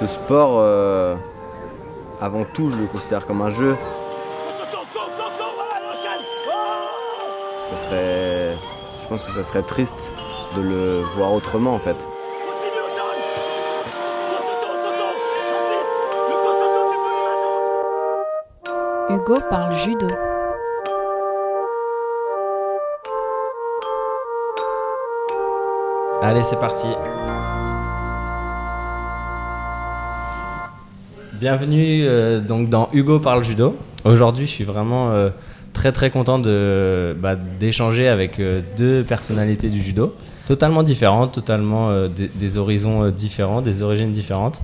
ce sport, euh, avant tout, je le considère comme un jeu. Ça serait, je pense que ça serait triste de le voir autrement en fait. Hugo parle judo. Allez, c'est parti. Bienvenue euh, donc dans Hugo parle judo. Aujourd'hui, je suis vraiment euh, très très content de bah, d'échanger avec euh, deux personnalités du judo, totalement différentes, totalement des, des horizons différents, des origines différentes.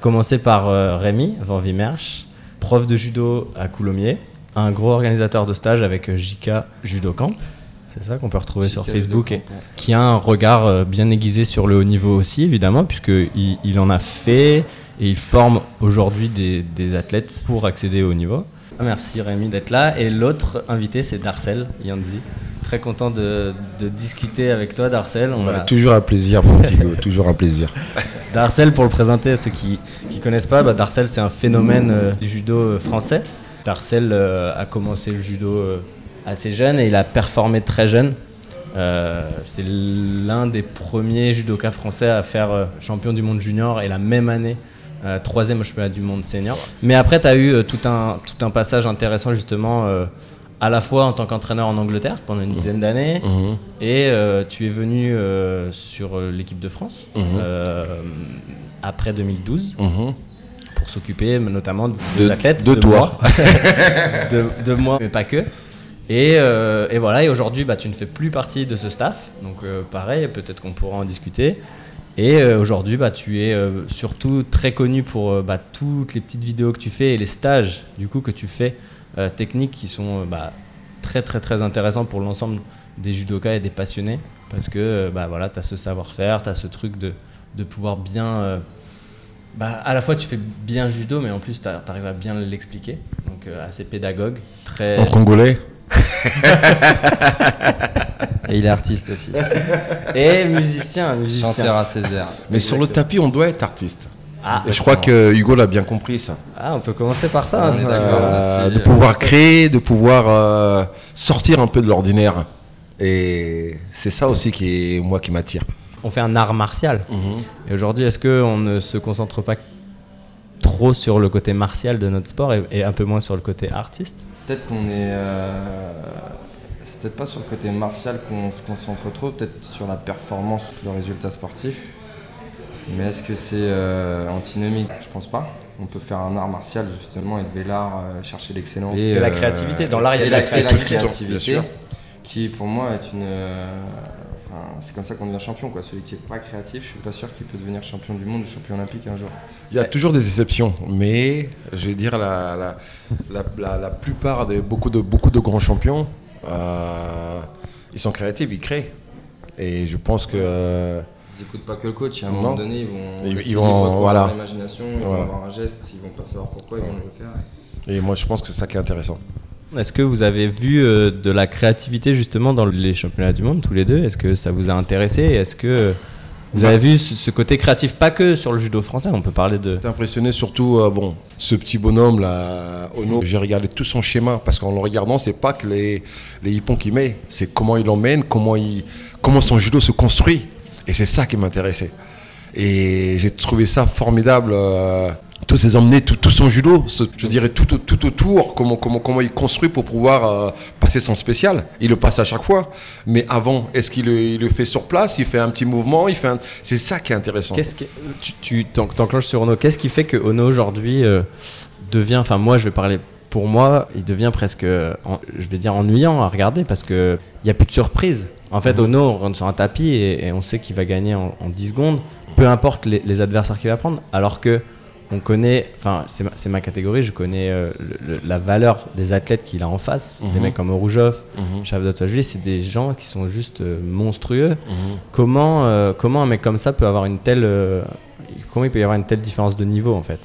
Commencer par Rémi Van Vimersch, prof de judo à Coulommiers, un gros organisateur de stage avec JK Judo Camp. C'est ça qu'on peut retrouver sur Facebook et ouais. qui a un regard bien aiguisé sur le haut niveau aussi, évidemment, puisqu'il il en a fait et il forme aujourd'hui des, des athlètes pour accéder au haut niveau. Merci Rémi d'être là. Et l'autre invité, c'est Darcel Yanzi. Très content de, de discuter avec toi, Darcel. On Bah, a- toujours un plaisir, mon petit toujours un plaisir. Darcel, pour le présenter à ceux qui ne connaissent pas, bah, Darcel, c'est un phénomène euh, du judo euh, français. Darcel euh, a commencé le judo euh, assez jeune et il a performé très jeune. Euh, c'est l'un des premiers judokas français à faire euh, champion du monde junior et la même année, euh, troisième au championnat du monde senior. Mais après, tu as eu euh, tout, un, tout un passage intéressant justement, euh, à la fois en tant qu'entraîneur en Angleterre pendant une dizaine d'années, Mhm. et euh, tu es venu euh, sur l'équipe de France Mhm. euh, après 2012 Mhm. pour s'occuper notamment des De- athlètes. de toi. moi. de, de moi, mais pas que. Et, et voilà, et aujourd'hui, bah, tu ne fais plus partie de ce staff. Donc pareil, peut-être qu'on pourra en discuter. Et euh, aujourd'hui, bah, tu es euh, surtout très connu pour euh, bah, toutes les petites vidéos que tu fais et les stages du coup, que tu fais techniques qui sont bah, très très très intéressants pour l'ensemble des judokas et des passionnés. Parce que bah, voilà, tu as ce savoir-faire, tu as ce truc de, de pouvoir bien... bah, à la fois tu fais bien judo, mais en plus tu arrives à bien l'expliquer. Donc assez pédagogue, très... En congolais? Et il est artiste aussi. Et musicien, musicien. Chanteur à Césaire. Mais sur le tapis, on doit être artiste. Ah, Et je crois que Hugo l'a bien compris, ça. ah, on peut commencer par ça. hein. Euh, de pouvoir créer, de pouvoir euh, sortir un peu de l'ordinaire. Et c'est ça aussi qui est moi qui m'attire. On fait un art martial. Et aujourd'hui, est-ce qu'on ne se concentre pas trop sur le côté martial de notre sport et, et un peu moins sur le côté artiste Peut-être qu'on est. euh, C'est peut-être pas sur le côté martial qu'on se concentre trop, peut-être sur la performance, le résultat sportif. Mais est-ce que c'est euh, antinomique? Je pense pas. On peut faire un art martial justement, élever l'art, euh, chercher l'excellence. Et la créativité. Dans l'art, il y a de la et créativité, bien sûr. qui pour moi est une. C'est comme ça qu'on devient champion. Quoi. Celui qui est pas créatif, je suis pas sûr qu'il peut devenir champion du monde ou champion olympique un jour. Il y a toujours des exceptions, mais je vais dire la, la, la, plupart de beaucoup de, beaucoup de grands champions, euh, ils sont créatifs, ils créent. Et je pense que euh, Ils écoutent pas que le coach, à un Non. moment donné, ils vont, Ils- vont- voilà. à l'imagination, ils Voilà. vont avoir un geste, ils vont pas savoir pourquoi, ils vont le faire. et moi je pense que c'est ça qui est intéressant. Est-ce que vous avez vu euh, de la créativité justement dans les championnats du monde tous les deux? Est-ce que ça vous a intéressé? Est-ce que vous avez vu ce, côté créatif, pas que sur le judo français, on peut parler de... J'étais impressionné surtout, euh, bon, ce petit bonhomme là, Ono, j'ai regardé tout son schéma parce qu'en le regardant, c'est pas que les, les hippons qu'il met, c'est comment il l'emmène, comment, il, comment son judo se construit. Et c'est ça qui m'intéressait. Et j'ai trouvé ça formidable. euh, tous ses emmenés, tout, tout son judo, ce- je dirais tout, tout autour, comment, comment, comment il construit pour pouvoir euh, passer son spécial. Il le passe à chaque fois. Mais avant, est-ce qu'il le, il le fait sur place? Il fait un petit mouvement il fait un- C'est ça qui est intéressant. Qu'est-ce que tu, tu t'en- t'enclenches sur Ono Qu'est-ce qui fait que Ono aujourd'hui euh, devient, enfin moi je vais parler pour moi, il devient presque, euh, je vais dire ennuyant à regarder parce que il y a plus de surprise. En fait, Ono on rentre sur un tapis et, et on sait qu'il va gagner en, en 10 secondes, peu importe les, les adversaires qu'il va prendre. Alors que on connaît, enfin c'est ma, catégorie, je connais euh, le- le- la valeur des athlètes qu'il a en face, des Mhm. mecs comme Oroujov, Mhm. Chavdot c'est des gens qui sont juste euh, monstrueux. Mhm. Comment, euh, comment un mec comme ça peut avoir une telle. euh, comment il peut y avoir une telle différence de niveau en fait?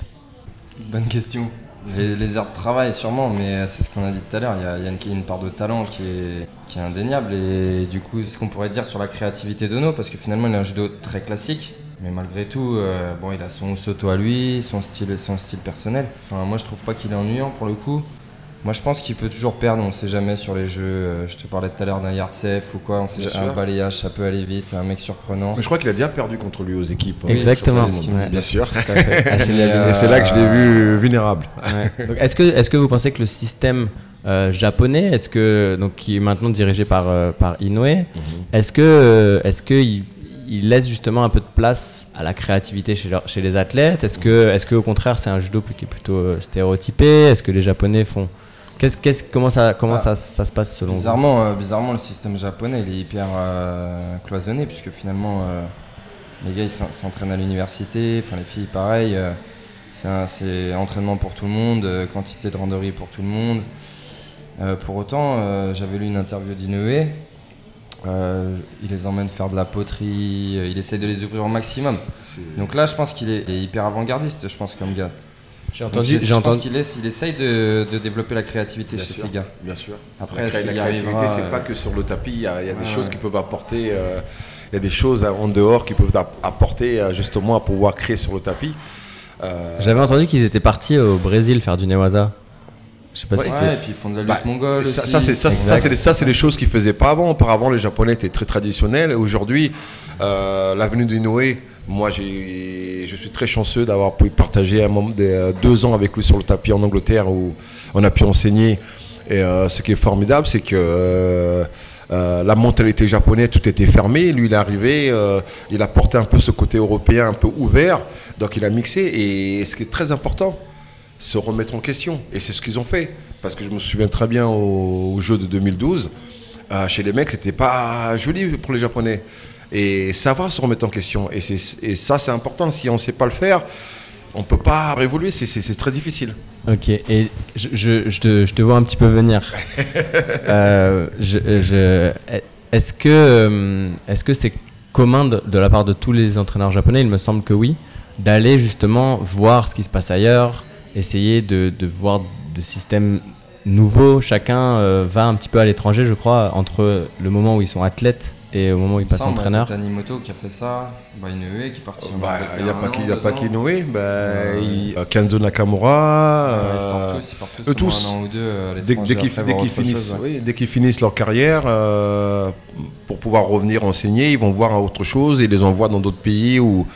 Bonne question. Les, les heures de travail, sûrement, mais c'est ce qu'on a dit tout à l'heure. Il y a, il y a une, part de talent qui est, qui est indéniable. Et du coup, ce qu'on pourrait dire sur la créativité d'Ono, parce que finalement, il a un judo très classique. Mais malgré tout, euh, bon, il a son soto à lui, son style, son style personnel. Enfin, moi, je trouve pas qu'il est ennuyant pour le coup. Moi, je pense qu'il peut toujours perdre, on sait jamais sur les jeux. Euh, je te parlais tout à l'heure d'un yard safe ou quoi, on sait Bien jamais, un balayage, ça peut aller vite, un mec surprenant. Mais je crois qu'il a déjà perdu contre lui aux équipes. hein. Exactement. ce qu'il. Bien sûr. Tout à fait. Achille Mais, Lavigne. Et c'est là que je l'ai vu vulnérable. Ouais. Est-ce que, est-ce que vous pensez que le système euh, japonais, est-ce que donc qui est maintenant dirigé par euh, par Inoue, est-ce que euh, est-ce que il, laisse justement un peu de place à la créativité chez, leur- chez les athlètes Est-ce que est-ce que au contraire c'est un judo qui est plutôt euh, stéréotypé? Est-ce que les Japonais font qu'est-ce, qu'est-ce comment ça comment Ah. ça, ça se passe selon vous? Bizarrement, euh, bizarrement, le système japonais, il est hyper euh, cloisonné, puisque finalement, euh, les gars, ils s'en- s'entraînent à l'université, enfin les filles, pareil. c'est, un- c'est entraînement pour tout le monde, quantité de randonnées pour tout le monde. Pour autant, j'avais lu une interview d'Inoue. Euh, il les emmène faire de la poterie, euh, il essaye de les ouvrir au maximum. Donc là, je pense qu'il est, hyper avant-gardiste, je pense, comme gars. J'ai Donc, entendu je- pense qu'il il essaye de, de développer la créativité Bien chez sûr. ces gars. Bien sûr. Après, La la créativité, arrivera c'est euh, pas que sur le tapis. Il y a, il y a des choses ouais. qui peuvent apporter. euh, il y a des choses en dehors qui peuvent app- apporter justement à pouvoir créer sur le tapis. Euh, J'avais entendu qu'ils étaient partis au Brésil faire du newaza. Je sais pas si Ouais, et puis ils font de la lutte Bah, mongole ça, c'est ça, c'est- ça, c'est des- ça, c'est des choses qu'ils faisaient pas avant. Auparavant, les Japonais étaient très traditionnels. Et aujourd'hui, euh, l'avenue d'Inoue, moi, j'ai, je suis très chanceux d'avoir pu partager un moment, des, euh, deux ans avec lui sur le tapis en Angleterre où on a pu enseigner. Et euh, ce qui est formidable, c'est que euh, euh, la mentalité japonaise, tout était fermé. Lui, il est arrivé, euh, il a porté un peu ce côté européen un peu ouvert. Donc, il a mixé. Et ce qui est très important, se remettre en question. Et c'est ce qu'ils ont fait. Parce que je me souviens très bien au, au jeu de 2012, euh, chez les mecs, c'était pas joli pour les Japonais. Et savoir se remettre en question. Et, c'est- et ça, c'est important. Si on ne sait pas le faire, on ne peut pas évoluer. C'est- très difficile. Ok, et je, je, je te, je te vois un petit peu venir. Euh, est-ce que euh, est-ce que c'est commun de, de la part de tous les entraîneurs japonais? Il me semble que oui, d'aller justement voir ce qui se passe ailleurs, essayer de, de voir des systèmes nouveaux. Chacun euh, va un petit peu à l'étranger, je crois, entre le moment où ils sont athlètes et au moment où ils passent entraîneurs. Tanimoto qui a fait ça, bah, Inoue qui est parti en Bah, Il n'y a pas qu'Inoue. Bah, Euh, il- Kenzo Nakamura. Ils euh, sortent tous, ils partent tous eux tous. un an ou deux à Dès, l'étranger dès qu'ils finissent, ouais. oui, leur carrière, euh, pour pouvoir revenir enseigner, ils vont voir autre chose et ils les envoient dans d'autres pays ou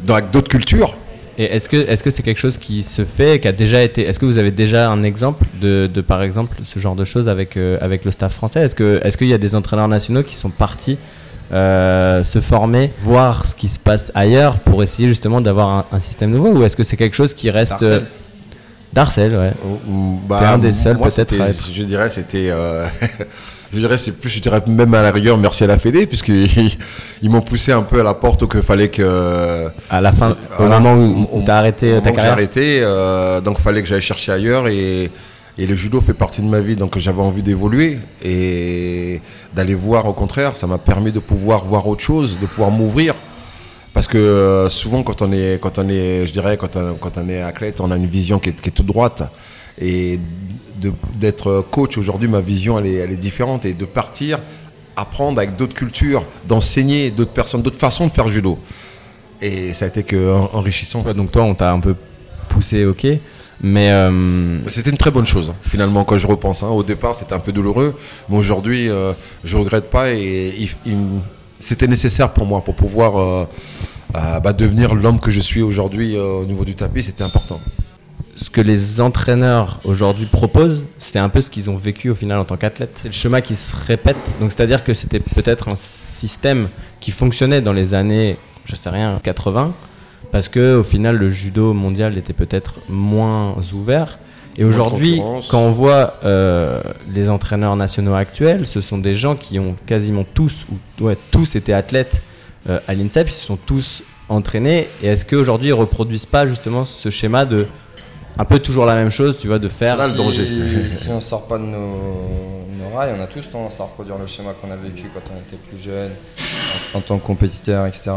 dans avec d'autres cultures. Et est-ce que est-ce que c'est quelque chose qui se fait, qui a déjà été Est-ce que vous avez déjà un exemple de, de, par exemple ce genre de choses avec euh, avec le staff français? Est-ce que est-ce qu'il y a des entraîneurs nationaux qui sont partis euh, se former, voir ce qui se passe ailleurs pour essayer justement d'avoir un, un système nouveau? Ou est-ce que c'est quelque chose qui reste Darcel. euh, Darcel, ouais. Bah, T'es un des seuls peut-être Je dirais, c'était. je dirais, c'est plus, je dirais même à la rigueur, merci à la Fédé, puisqu'ils ils m'ont poussé un peu à la porte qu'il fallait que. À la fin, au moment où, où On- t'as arrêté ta carrière. arrêté, euh, donc il fallait que j'aille chercher ailleurs et, et le judo fait partie de ma vie, donc j'avais envie d'évoluer et d'aller voir au contraire, ça m'a permis de pouvoir voir autre chose, de pouvoir m'ouvrir. Parce que euh, souvent quand on est, quand on est, je dirais, quand on, quand on est athlète, on a une vision qui est, qui est toute droite. Et d'être coach aujourd'hui, ma vision elle est, elle est différente et de partir, apprendre avec d'autres cultures, d'enseigner d'autres personnes, d'autres façons de faire judo. Et ça a été que en- enrichissant. Ouais, donc toi, on t'a un peu poussé, ok, mais euh, C'était une très bonne chose, hein, finalement, quand je repense. hein. Au départ, c'était un peu douloureux, mais aujourd'hui, euh, je regrette pas et il- il- c'était nécessaire pour moi pour pouvoir euh, euh, bah, devenir l'homme que je suis aujourd'hui au niveau du tapis. C'était important. Ce que les entraîneurs aujourd'hui proposent, c'est un peu ce qu'ils ont vécu au final en tant qu'athlète. C'est le schéma qui se répète. Donc c'est-à-dire que c'était peut-être un système qui fonctionnait dans les années, je sais rien, 80, parce que au final le judo mondial était peut-être moins ouvert. Et aujourd'hui, quand on voit euh, les entraîneurs nationaux actuels, ce sont des gens qui ont quasiment tous, ou ouais, tous été athlètes euh, à l'INSEP, ils se sont tous entraînés. Et est-ce qu'aujourd'hui ils reproduisent pas justement ce schéma de un peu toujours la même chose, tu vois, de faire le danger. si on sort pas de nos, nos rails, on a tous tendance à reproduire le schéma qu'on a vécu quand on était plus jeune, en, en tant que compétiteur, etc.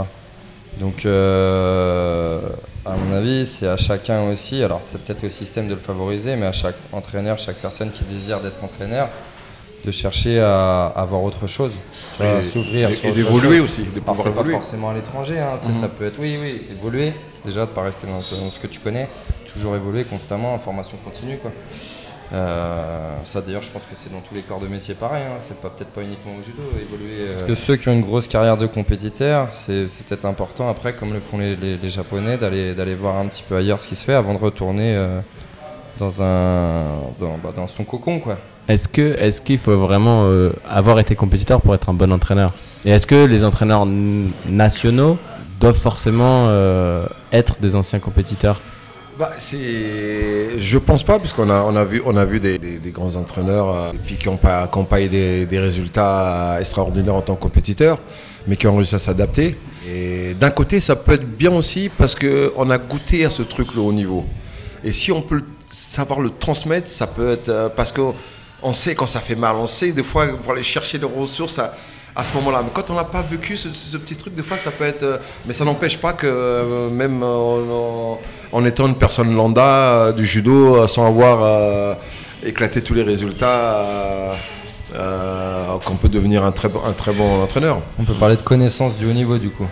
Donc, euh, à mon avis, c'est à chacun aussi, alors c'est peut-être au système de le favoriser, mais à chaque entraîneur, chaque personne qui désire d'être entraîneur, de chercher à, à voir autre chose, à Et- s'ouvrir et- et d'évoluer aussi, de Alors c'est pas forcément à l'étranger, hein, ça peut être, oui, oui, évoluer, déjà de pas rester dans, dans ce que tu connais, toujours évoluer constamment en formation continue, quoi. Euh, ça d'ailleurs je pense que c'est dans tous les corps de métier pareil, hein, c'est pas peut-être pas uniquement au judo, évoluer. euh, Parce que ceux qui ont une grosse carrière de compétiteur, c'est peut-être important après, comme le font les, les- les Japonais, d'aller d'aller voir un petit peu ailleurs ce qui se fait avant de retourner euh, dans, un, dans, bah, dans son cocon, quoi. Est-ce que est-ce qu'il faut vraiment euh, avoir été compétiteur pour être un bon entraîneur? Et est-ce que les entraîneurs nationaux doivent forcément euh, être des anciens compétiteurs? Bah, c'est, je pense pas, puisqu'on a, on a vu, on a vu des, grands entraîneurs euh, puis qui ont pas, qui ont pas eu des, résultats extraordinaires en tant que compétiteurs, mais qui ont réussi à s'adapter. Et d'un côté, ça peut être bien aussi parce que on a goûté à ce truc le haut niveau. Et si on peut savoir le transmettre, ça peut être parce que on sait quand ça fait mal, on sait des fois pour aller chercher les ressources à, à ce moment-là. Mais quand on n'a pas vécu ce, ce petit truc, des fois ça peut être. euh, mais ça n'empêche pas que euh, même euh, en, en étant une personne lambda euh, du judo, euh, sans avoir euh, éclaté tous les résultats, euh, euh, qu'on peut devenir un très, bon- un très bon entraîneur. On peut parler de connaissance du haut niveau du coup.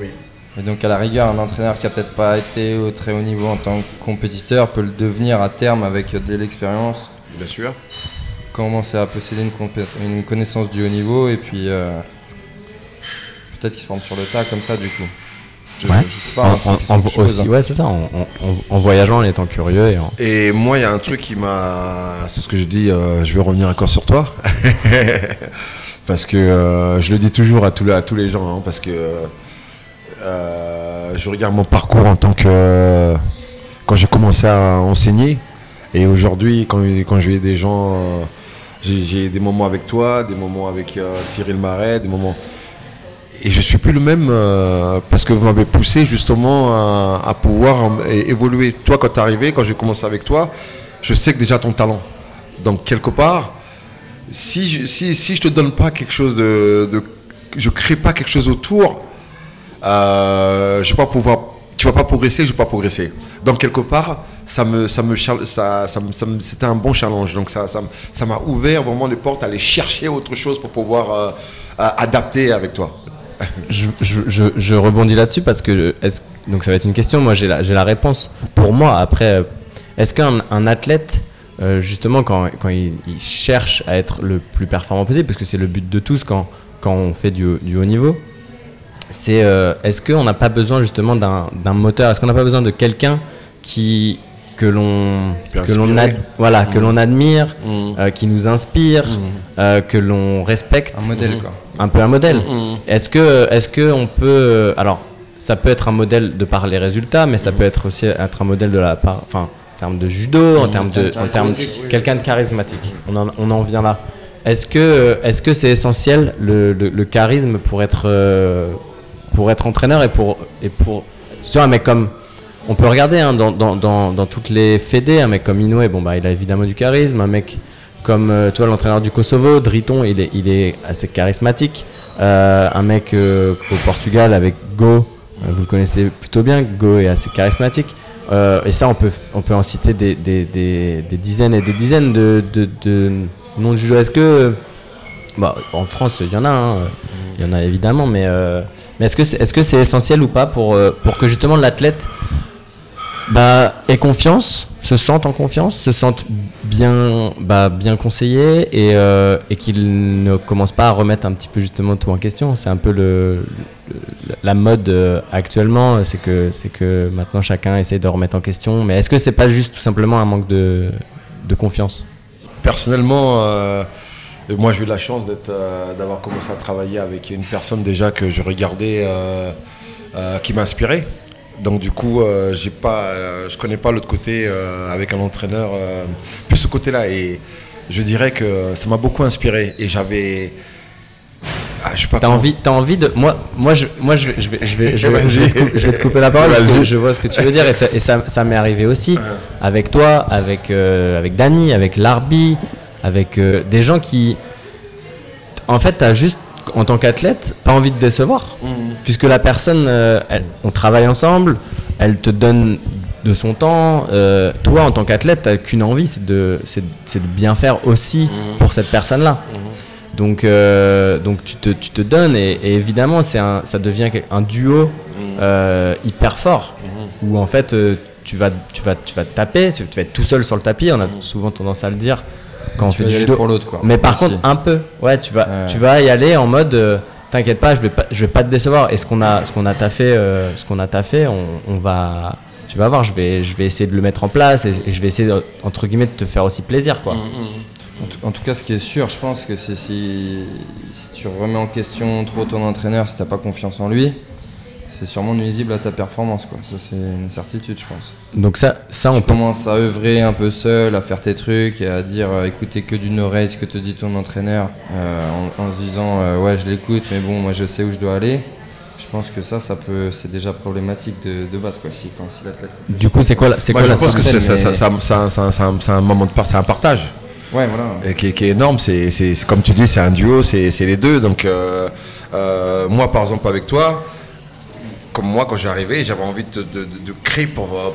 Oui. Et donc à la rigueur, un entraîneur qui a peut-être pas été au très haut niveau en tant que compétiteur peut le devenir à terme avec de l'expérience, Bien sûr. Commencer à posséder une, une connaissance du haut niveau et puis euh, peut-être qu'il se forme sur le tas comme ça du coup. Je, Ouais. je sais pas, En, hein, en- en- je aussi, hein. ouais, c'est ça. En, en- en- en voyageant, en étant curieux et en, Et moi, il y a un truc qui m'a. C'est ce que je dis, euh, je vais revenir encore sur toi. parce que euh, je le dis toujours à tous les, à tous les gens, hein, parce que euh, je regarde mon parcours en tant que. Quand j'ai commencé à enseigner, et aujourd'hui, quand, quand j'ai des gens. J'ai des moments avec toi, des moments avec euh, Cyril Marais, des moments. Et je suis plus le même euh, parce que vous m'avez poussé justement à, pouvoir évoluer. Toi, quand tu es arrivé, quand j'ai commencé avec toi, je sais que déjà ton talent. Donc, quelque part, si je, si, si je te donne pas quelque chose de. de je crée pas quelque chose autour, euh, je vais pas pouvoir. Tu vas pas progresser, je vais pas progresser. Donc, quelque part, ça me, ça me, ça, ça me- c'était un bon challenge. Donc, ça, ça, ça m'a ouvert vraiment les portes à aller chercher autre chose pour pouvoir euh, adapter avec toi. je, je- je- rebondis là-dessus parce que est-ce- donc ça va être une question. Moi, j'ai la, la réponse. Pour moi, après, euh, est-ce qu'un un athlète, euh, justement, quand, quand il, il cherche à être le plus performant possible, parce que c'est le but de tous quand, quand on fait du, du haut niveau, c'est euh, est-ce qu'on n'a pas besoin justement d'un d'un moteur? Est-ce qu'on n'a pas besoin de quelqu'un qui que l'on que l'on voilà que l'on admire, Mmh. euh, qui nous inspire, euh, que l'on respecte? Un modèle quoi. un peu un modèle. Est-ce que, est-ce que on peut, alors, ça peut être un modèle de par les résultats, mais ça peut être aussi être un modèle de la part, enfin, en termes de judo, en termes de, Quelqu'un de en termes charismatique. quelqu'un de charismatique. On en, on en vient là. Est-ce que, est-ce que c'est essentiel le, le- le charisme pour être, euh, pour être entraîneur et pour, et pour, tu vois, un mec comme on peut regarder hein, dans, dans, dans, dans toutes les fédés, un mec comme Inoue, bon bah il a évidemment du charisme, un mec comme euh, tu vois l'entraîneur du Kosovo, Driton, il est, il est assez charismatique. Euh, un mec euh, au Portugal avec Go, vous le connaissez plutôt bien, Go est assez charismatique. Et ça on peut, on peut en citer des, des, des, dizaines et des dizaines de, de, de noms de judo. Est-ce que bah, en France il y en a, hein, il y en a évidemment, mais, mais est-ce que c'est est -ce c'est essentiel ou pas pour, euh, pour que justement l'athlète bah, ait confiance, se sente en confiance, se sente bien, bah, bien conseillé et, euh, et qu'il ne commence pas à remettre un petit peu justement tout en question? C'est un peu le- la mode euh, actuellement, c'est que, c'est que maintenant chacun essaie de remettre en question. Mais est-ce que c'est pas juste tout simplement un manque de, de confiance? Personnellement, moi j'ai eu la chance euh, d'avoir commencé à travailler avec une personne déjà que je regardais, euh, euh, qui m'inspirait. Donc du coup, euh, j'ai pas, euh, je connais pas l'autre côté euh, avec un entraîneur, plus ce côté-là. Et je dirais que ça m'a beaucoup inspiré. Et j'avais, ah, je sais pas. T'as envie, t'as envie de. Moi, moi, je, moi, je, je vais, je vais, je vais, je vais te, couper, je vais te couper la parole parce que je vois ce que tu veux dire et ça, et ça, ça m'est arrivé aussi avec toi, avec, avec Dany, avec Larbi, avec euh, des gens qui, en fait, t'as juste en tant qu'athlète pas envie de décevoir Mhm. puisque la personne, euh, elle- on travaille ensemble, elle te donne de son temps. Euh, toi, en tant qu'athlète, t'as qu'une envie, c'est de, c'est, c'est de bien faire aussi Mhm. pour cette personne-là. Donc, euh, donc tu, te, tu te donnes et, et évidemment, c'est un, ça devient un duo hyper fort où en fait tu vas, tu vas, tu vas te taper, tu vas être tout seul sur le tapis. On a souvent tendance à le dire quand on fait du judo. pour l'autre, quoi. Mais par contre, un peu. Ouais, tu vas, Ouais. tu vas y aller en mode. euh, T'inquiète pas, je vais pas, je vais pas te décevoir. Et ce qu'on a, ce qu'on a taffé, euh, ce qu'on a taffé, on, on va, tu vas voir, je vais, je vais essayer de le mettre en place et, et je vais essayer de- entre guillemets de te faire aussi plaisir, quoi. En tout, en tout cas, ce qui est sûr, je pense que c'est si, si tu remets en question trop ton entraîneur, si t'as pas confiance en lui, c'est sûrement nuisible à ta performance. Quoi. Ça, c'est une certitude, je pense. Donc ça, ça on Tu peut. commences à œuvrer un peu seul, à faire tes trucs et à dire euh, écouter que d'une oreille ce que te dit ton entraîneur euh, en, en se disant euh, ouais, je l'écoute, mais bon, moi je sais où je dois aller. Je pense que ça, ça peut, c'est déjà problématique de, de base. Quoi, si, enfin, si l'athlète. Du coup, c'est quoi, la- c'est quoi je la pense que c'est ça- mais- ça- ça- ça- ça- ça- c'est un moment de part, c'est un partage. Ouais, voilà. Et qui, est- qui est énorme. C'est, comme tu dis, c'est un duo, c'est, c'est les deux. Donc, euh, euh, moi, par exemple, avec toi, comme moi, quand j'arrivais, j'avais envie de, de- de- de créer pour. euh,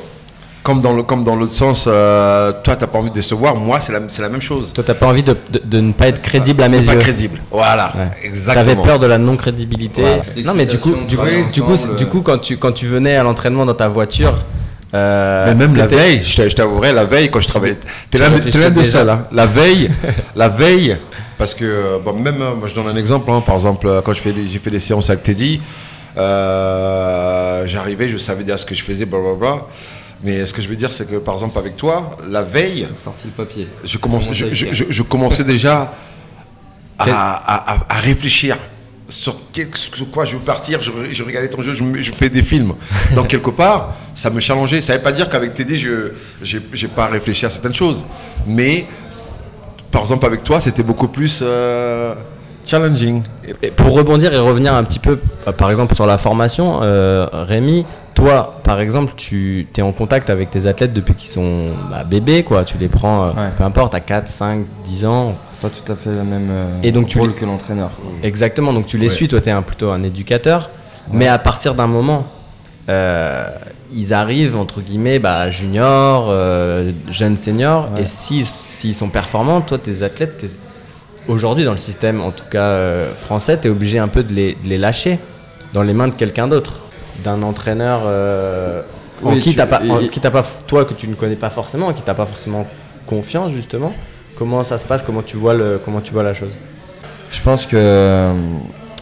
comme dans, le, comme dans l'autre sens, euh, toi, t'as pas envie de décevoir. Moi, c'est la, c'est la même chose. Toi, t'as pas envie de, de- de ne pas être crédible à mes C'est pas yeux. crédible. Voilà, Ouais. exactement. T'avais peur de la non-crédibilité. Voilà. Non, mais du coup, du coup, du coup, du coup, quand tu, quand tu venais à l'entraînement dans ta voiture, euh, Mais même la veille, je t'a- je t'avouerais, la veille, quand je travaillais. T'es tu l'un des- seuls, hein. La veille, la veille, parce que, euh, bon, même, moi je donne un exemple, hein. par exemple, quand je fais des- j'ai fait des séances avec Teddy, euh, j'arrivais, je savais déjà ce que je faisais, blablabla. Mais ce que je veux dire, c'est que par exemple, avec toi, la veille, sorti le papier. je, commençais déjà à, Quel- à- à- à réfléchir sur, quel- sur quoi je veux partir. Je, je regardais ton jeu, je fais des films. Donc, quelque part, ça me challengeait. Ça ne veut pas dire qu'avec TD, je n'ai pas réfléchi à certaines choses. Mais, par exemple, avec toi, c'était beaucoup plus euh, challenging. Et- pour rebondir et revenir un petit peu, par exemple, sur la formation, euh, Rémi, toi, par exemple, tu es en contact avec tes athlètes depuis qu'ils sont bah, bébés, quoi. Tu les prends, euh, Ouais. peu importe, à 4, 5, 10 ans. C'est pas tout à fait le même euh, Et donc tu rôle que l'entraîneur. Exactement, donc tu les Ouais. suis, toi, tu es un, plutôt un éducateur. Mais à partir d'un moment, euh, ils arrivent, entre guillemets, bah, juniors, euh, jeunes seniors. Ouais. Et s'ils s'ils sont performants, toi, tes athlètes, t'es- aujourd'hui, dans le système, en tout cas euh, français, tu es obligé un peu de les, de les lâcher dans les mains de quelqu'un d'autre. D'un entraîneur euh, en Oui, qui tu- t'as pas, en et- qui t'as pas, toi, que tu ne connais pas forcément, en qui t'as pas forcément confiance, justement. Comment ça se passe Comment tu vois, le, comment tu vois la chose? Je pense que euh,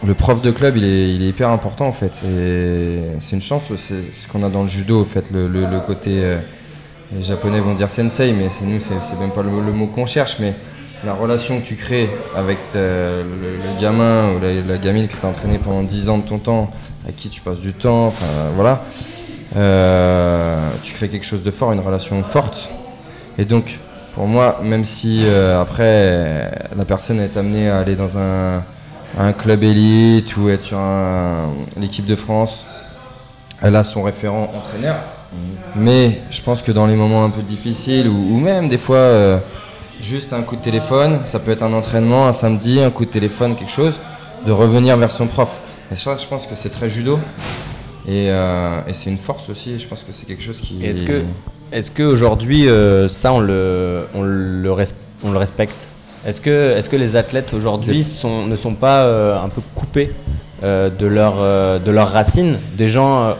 le prof de club, il est, il est hyper important en fait. Et c'est une chance, c'est ce qu'on a dans le judo, en fait, le, le- le côté. euh, les Japonais vont dire sensei, mais c'est nous, c'est c'est même pas le, le mot qu'on cherche, mais la relation que tu crées avec le, gamin ou la, gamine que tu as entraîné pendant 10 ans de ton temps, à qui tu passes du temps, voilà. Euh, tu crées quelque chose de fort, une relation forte. Et donc, pour moi, même si euh, après la personne est amenée à aller dans un, club élite ou être sur l'équipe de France, elle a son référent entraîneur. Mais je pense que dans les moments un peu difficiles ou, ou même des fois euh, juste un coup de téléphone, ça peut être un entraînement, un samedi, un coup de téléphone, quelque chose, de revenir vers son prof. Et ça, je pense que c'est très judo. Et, euh, et c'est une force aussi, je pense que c'est quelque chose qui... Est-ce que, est-ce qu'aujourd'hui, euh, ça, on le, on le, res- on le respecte? Est-ce que, les athlètes aujourd'hui sont, ne sont pas euh, un peu coupés de, leur, de leurs racines? Des gens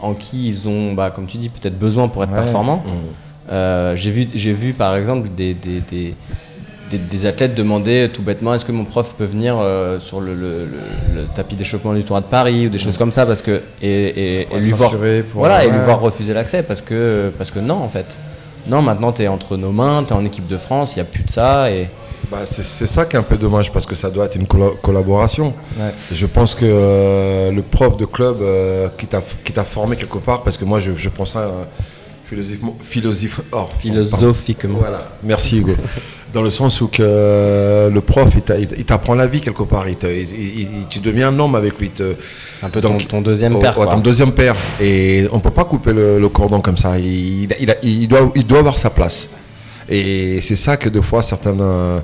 en qui ils ont, bah, comme tu dis, peut-être besoin pour être Ouais. performants Mmh. Euh, j'ai vu, j'ai vu par exemple des, des, des, des- des athlètes demander tout bêtement est-ce que mon prof peut venir euh, sur le, le- le- le tapis d'échauffement du tournoi de Paris ou des choses comme ça parce que et, et- lui voir voilà et lui voir refuser l'accès parce que parce que non en fait non maintenant tu es entre nos mains tu es en équipe de France il y a plus de ça et Bah, c'est c'est ça qui est un peu dommage parce que ça doit être une colla- collaboration. Ouais. Je pense que euh, le prof de club euh, qui t'a qui t'a formé quelque part, parce que moi je, je pense ça euh, philosophiquement, philosoph- oh, pardon. philosophiquement Voilà, merci Hugo. Dans le sens où que euh, le prof, il t'a- il il t'apprend la vie quelque part. Il tu deviens un homme avec lui. c'est un peu Donc, ton, ton deuxième Oh, père quoi. ton deuxième père. Et on peut pas couper le, le cordon comme ça. Il, doit, il doit avoir sa place. Et c'est ça que des fois, certains, euh,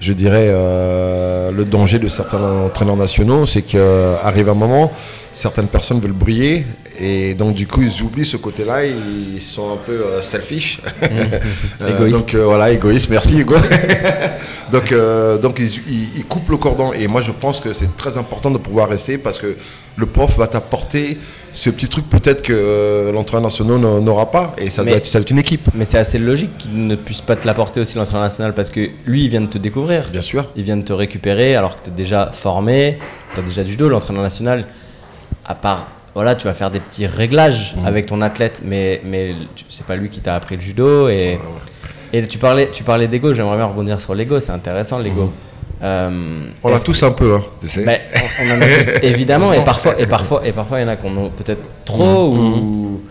je dirais, euh, le danger de certains entraîneurs nationaux, c'est qu'arrive un moment, certaines personnes veulent briller et donc du coup ils oublient ce côté-là, ils sont un peu euh, selfish. Euh, Égoïste. donc euh, voilà, égoïste, merci Hugo. donc euh, donc ils, ils- ils coupent le cordon et moi je pense que c'est très important de pouvoir rester parce que le prof va t'apporter ce petit truc peut-être que l'entraîneur national n'a- n'aura pas et ça Mais- doit être, ça doit être une équipe. Mais c'est assez logique qu'il ne puisse pas te l'apporter aussi l'entraîneur national parce que lui, il vient de te découvrir. Bien sûr. Il vient de te récupérer alors que tu es déjà formé, tu as déjà du judo. L'entraîneur national, à part, voilà, tu vas faire des petits réglages Mhm. avec ton athlète, mais, mais c'est pas lui qui t'a appris le judo. Et, et tu parlais, tu parlais d'ego, j'aimerais bien rebondir sur l'ego, c'est intéressant l'ego. Euh, Mhm. On l'a tous un peu, hein, tu sais. mais on, en a tous, évidemment, et parfois, et parfois, et parfois, il y en a qui en ont peut-être trop. Ou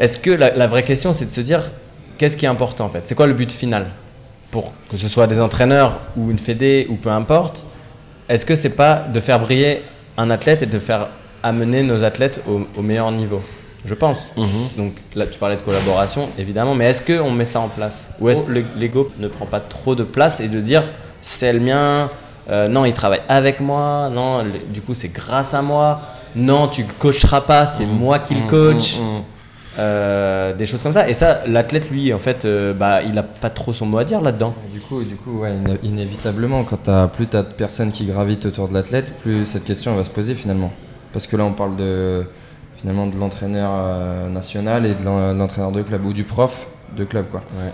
est-ce que la, la vraie question, c'est de se dire, qu'est-ce qui est important en fait? C'est quoi le but final? Pour que ce soit des entraîneurs ou une fédé ou peu importe Est-ce que c'est pas de faire briller un athlète et de faire amener nos athlètes au, au meilleur niveau Je pense. Donc là, tu parlais de collaboration, évidemment, mais est-ce qu'on met ça en place Ou est-ce que le- l'ego ne prend pas trop de place et de dire c'est le mien euh, non, il travaille avec moi. Non, le- du coup, c'est grâce à moi. Non, tu coacheras pas, c'est moi qui le coach. Euh, des choses comme ça. Et ça, l'athlète, lui, en fait, euh, bah, il a pas trop son mot à dire là-dedans. Et Du coup, du coup ouais, iné- inévitablement, quand t'as plus t'as de personnes qui gravitent autour de l'athlète, plus cette question va se poser finalement. Parce que là, on parle de finalement de l'entraîneur euh, national et de l'en- l'entraîneur de club ou du prof de club, quoi. Ouais.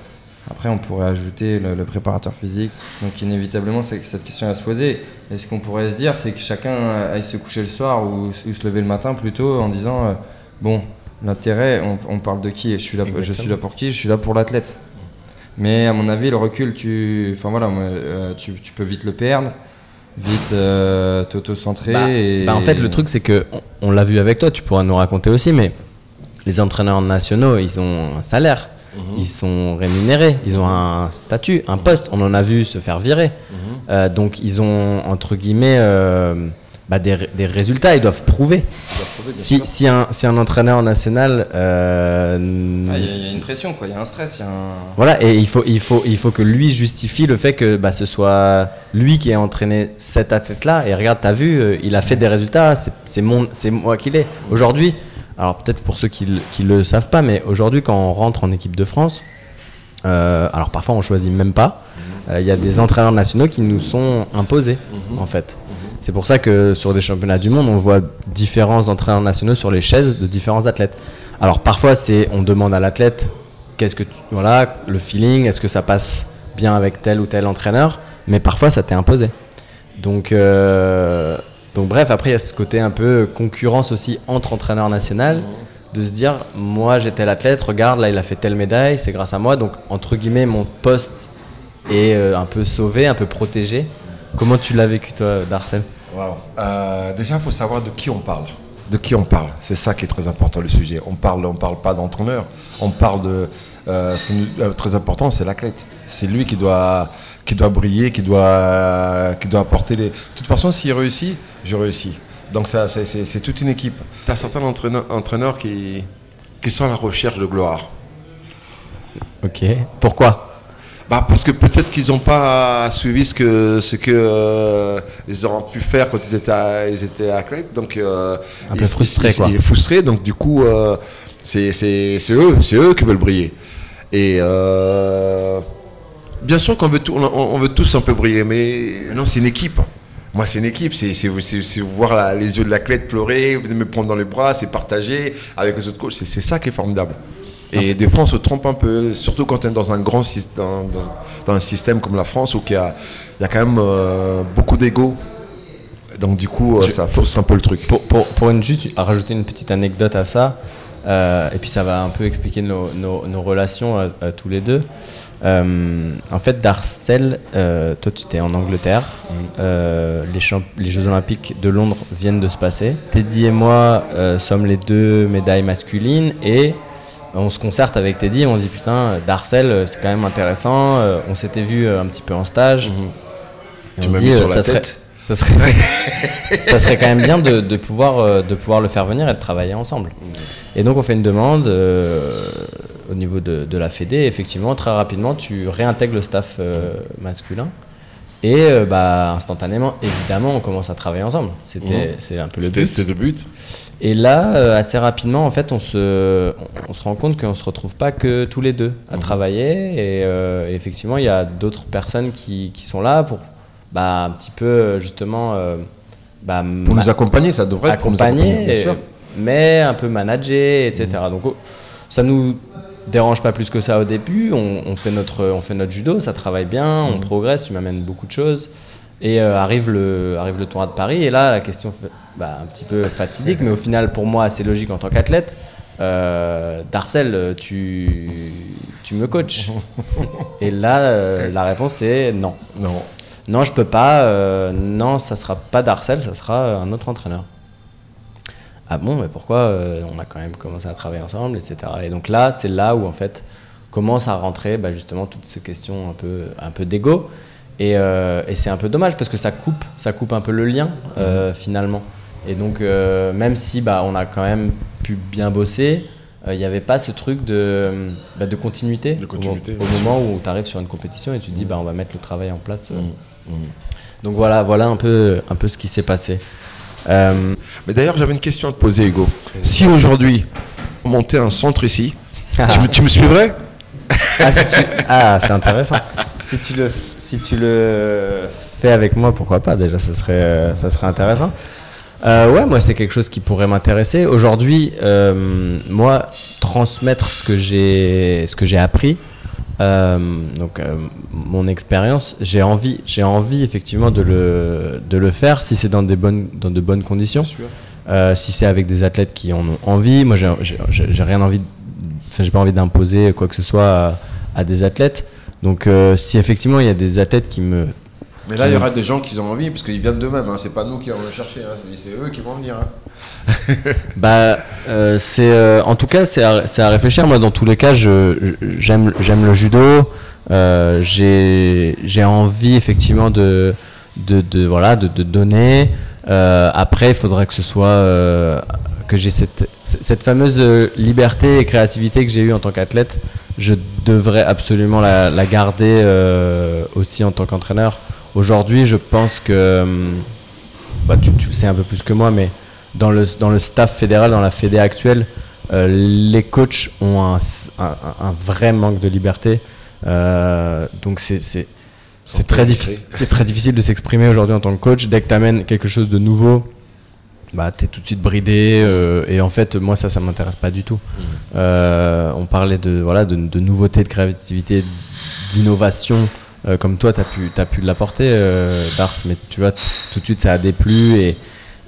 Après, on pourrait ajouter le, le préparateur physique. Donc, inévitablement, c'est cette question va se poser. Et ce qu'on pourrait se dire, c'est que chacun aille se coucher le soir ou, ou se lever le matin plutôt en disant euh, Bon, l'intérêt, on, on parle de qui je suis, là, je suis là pour qui Je suis là pour l'athlète. Mais à mon avis, le recul, tu, enfin, voilà, euh, tu peux vite le perdre, vite euh, t'auto-centrer. Bah, et... bah, en fait, le truc, c'est que on, on l'a vu avec toi, tu pourras nous raconter aussi, mais les entraîneurs nationaux, ils ont un salaire, ils sont rémunérés, ils ont un statut, un poste. On en a vu se faire virer. Euh, donc, ils ont, entre guillemets, euh, bah, des, des résultats, ils doivent prouver. Si, si, un, si un entraîneur national. euh, Ah, Il y, a- il y a une pression, quoi. Il y a un stress, il y a un. voilà, et il faut, il, faut, il faut que lui justifie le fait que bah, ce soit lui qui ait entraîné cet athlète-là. Et regarde, t'as vu, euh, il a fait des résultats, c'est- moi qui l'ai. Aujourd'hui, alors peut-être pour ceux qui ne le savent pas, mais aujourd'hui, quand on rentre en équipe de France, euh, alors parfois on choisit même pas, euh, il y a des entraîneurs nationaux qui nous sont imposés, en fait. C'est pour ça que sur des championnats du monde, on voit différents entraîneurs nationaux sur les chaises de différents athlètes. Alors parfois, c'est on demande à l'athlète qu'est-ce que tu, voilà, le feeling, est-ce que ça passe bien avec tel ou tel entraîneur, mais parfois ça t'est imposé. Donc, euh, donc bref, après il y a ce côté un peu concurrence aussi entre entraîneurs nationaux, de se dire moi j'ai tel athlète, regarde là il a fait telle médaille, c'est grâce à moi, donc entre guillemets mon poste est euh, un peu sauvé, un peu protégé. Comment tu l'as vécu toi, Darcel. Euh, déjà, il faut savoir de qui on parle. De qui on parle. C'est ça qui est très important, le sujet. On parle, on parle pas d'entraîneur. On parle de. euh, ce qui est euh, très important, c'est l'athlète. C'est lui qui doit, qui doit briller, qui doit, qui doit apporter les. De toute façon, s'il réussit, je réussis. Donc, ça, c'est- toute une équipe. Tu as certains entraîneurs, entraîneurs qui, qui sont à la recherche de gloire. Ok. Pourquoi? Bah parce que peut-être qu'ils n'ont pas suivi ce que ce que euh, ils auraient pu faire quand ils étaient à- ils étaient athlètes donc euh, Un peu frustrés, quoi. ils- frustrés donc du coup euh, c'est c'est c'est eux c'est eux qui veulent briller et euh, bien sûr qu'on veut tout, on, on veut tous un peu briller mais non c'est une équipe moi, c'est une équipe, c'est voir la- les yeux de l'athlète pleurer, me prendre dans les bras, c'est partager avec les autres coachs. C'est c'est ça qui est formidable. Et des fois, on se trompe un peu, surtout quand on est dans un grand syst- dans, dans- dans un système comme la France où il y a, il y a quand même euh, beaucoup d'ego. Donc, du coup, euh, Je- ça fausse un peu le truc. Pour, pour, pour une, juste à rajouter une petite anecdote à ça, euh, et puis ça va un peu expliquer nos, nos, nos relations euh, tous les deux. Euh, en fait, Darcel, euh, toi tu étais en Angleterre, Euh, les, les Jeux Olympiques de Londres viennent de se passer. Teddy et moi euh, sommes les deux médailles masculines et on se concerte avec Teddy et on se dit putain, Darcel euh, c'est quand même intéressant. Euh, on s'était vu euh, un petit peu en stage. Et Tu on mis sur la ça serait- tête. ça serait, ça serait quand même bien de, de pouvoir, de pouvoir le faire venir et de travailler ensemble. Et donc on fait une demande euh, au niveau de, de la Fédé. Effectivement, très rapidement, tu réintègres le staff euh, masculin. Et euh, bah, instantanément, évidemment, on commence à travailler ensemble. C'était, c'est un peu le but. c'était le but. Et là, euh, assez rapidement, en fait, on se, on se rend compte qu'on se retrouve pas que tous les deux à Mhm. travailler. Et, euh, et effectivement, il y a d'autres personnes qui, qui sont là pour bah, un petit peu, justement, bah, Pour nous accompagner, ça devrait être pour nous accompagner, bien et- sûr. mais un peu manager, etc. Donc oh, ça nous dérange pas plus que ça au début. On, on fait notre, on fait notre judo, ça travaille bien, on progresse, tu m'amènes beaucoup de choses. Et euh, arrive le arrive le tournoi de Paris et là la question bah, un petit peu fatidique, mais au final pour moi assez logique en tant qu'athlète. Euh, Darcel, tu, tu me coaches. et là, euh, la réponse est non. Non. Non, je peux pas. non, ça sera pas Darcel, ça sera un autre entraîneur. Ah bon, mais pourquoi euh, On a quand même commencé à travailler ensemble, etc. Et donc là, c'est là où en fait commence à rentrer bah, justement toutes ces questions un peu, un peu d'ego. Et, euh, et c'est un peu dommage parce que ça coupe, ça coupe un peu le lien euh, finalement. Et donc même si bah, on a quand même pu bien bosser, il n'y avait pas ce truc de, bah, de continuité, De au- continuité, au, bien moment où tu arrives sur une compétition et tu te dis bah, on va mettre le travail en place. euh. Mm, mm. Donc voilà, voilà un peu, un peu ce qui s'est passé. Euh, Mais d'ailleurs, j'avais une question à te poser, Hugo. Si aujourd'hui, on montait un centre ici, tu, me, tu me suivrais? Ah, si tu- ah, c'est intéressant. Si tu, le, si tu le fais avec moi, pourquoi pas? Déjà, ça serait, euh, ça serait intéressant. Euh, ouais, moi, c'est quelque chose qui pourrait m'intéresser. Aujourd'hui, euh, moi, transmettre ce que j'ai, ce que j'ai appris, donc euh, mon expérience, j'ai envie, j'ai envie effectivement de le, de le faire si c'est dans des bonnes, dans de bonnes conditions. Euh, si c'est avec des athlètes qui en ont envie, moi j'ai- rien envie, j'ai pas envie d'imposer quoi que ce soit à, à des athlètes. Donc euh, si effectivement il y a des athlètes qui me, Mais là, il y aura des gens qui ont envie, parce qu'ils viennent d'eux-mêmes. Hein. C'est pas nous qui allons les chercher, hein. c'est eux qui vont venir. hein. bah euh, c'est, euh, en tout cas c'est à, à réfléchir. Moi dans tous les cas, j'aime, j'aime le judo. Euh, j'ai, j'ai envie effectivement de, de, de voilà de, de donner. Euh, après, il faudrait que ce soit euh, que j'ai cette, cette fameuse liberté et créativité que j'ai eue en tant qu'athlète. Je devrais absolument la, la garder euh, aussi en tant qu'entraîneur. Aujourd'hui, je pense que hum, bah, tu, tu le sais un peu plus que moi, mais dans le, dans le staff fédéral, dans la fédé actuelle, euh, les coachs ont un, un- vrai manque de liberté. Euh, donc c'est c'est- Sans c'est très, difficile- c'est très difficile de s'exprimer aujourd'hui en tant que coach. Dès que tu amènes quelque chose de nouveau, bah, tu es tout de suite bridé. euh, et en fait, moi, ça, ça m'intéresse pas du tout. Euh, on parlait de, voilà, de, de nouveautés, de créativité, d'innovation. Euh, comme toi, tu as pu, t'as pu l'apporter, euh, Dars, mais tu vois, tout de suite, ça a déplu et,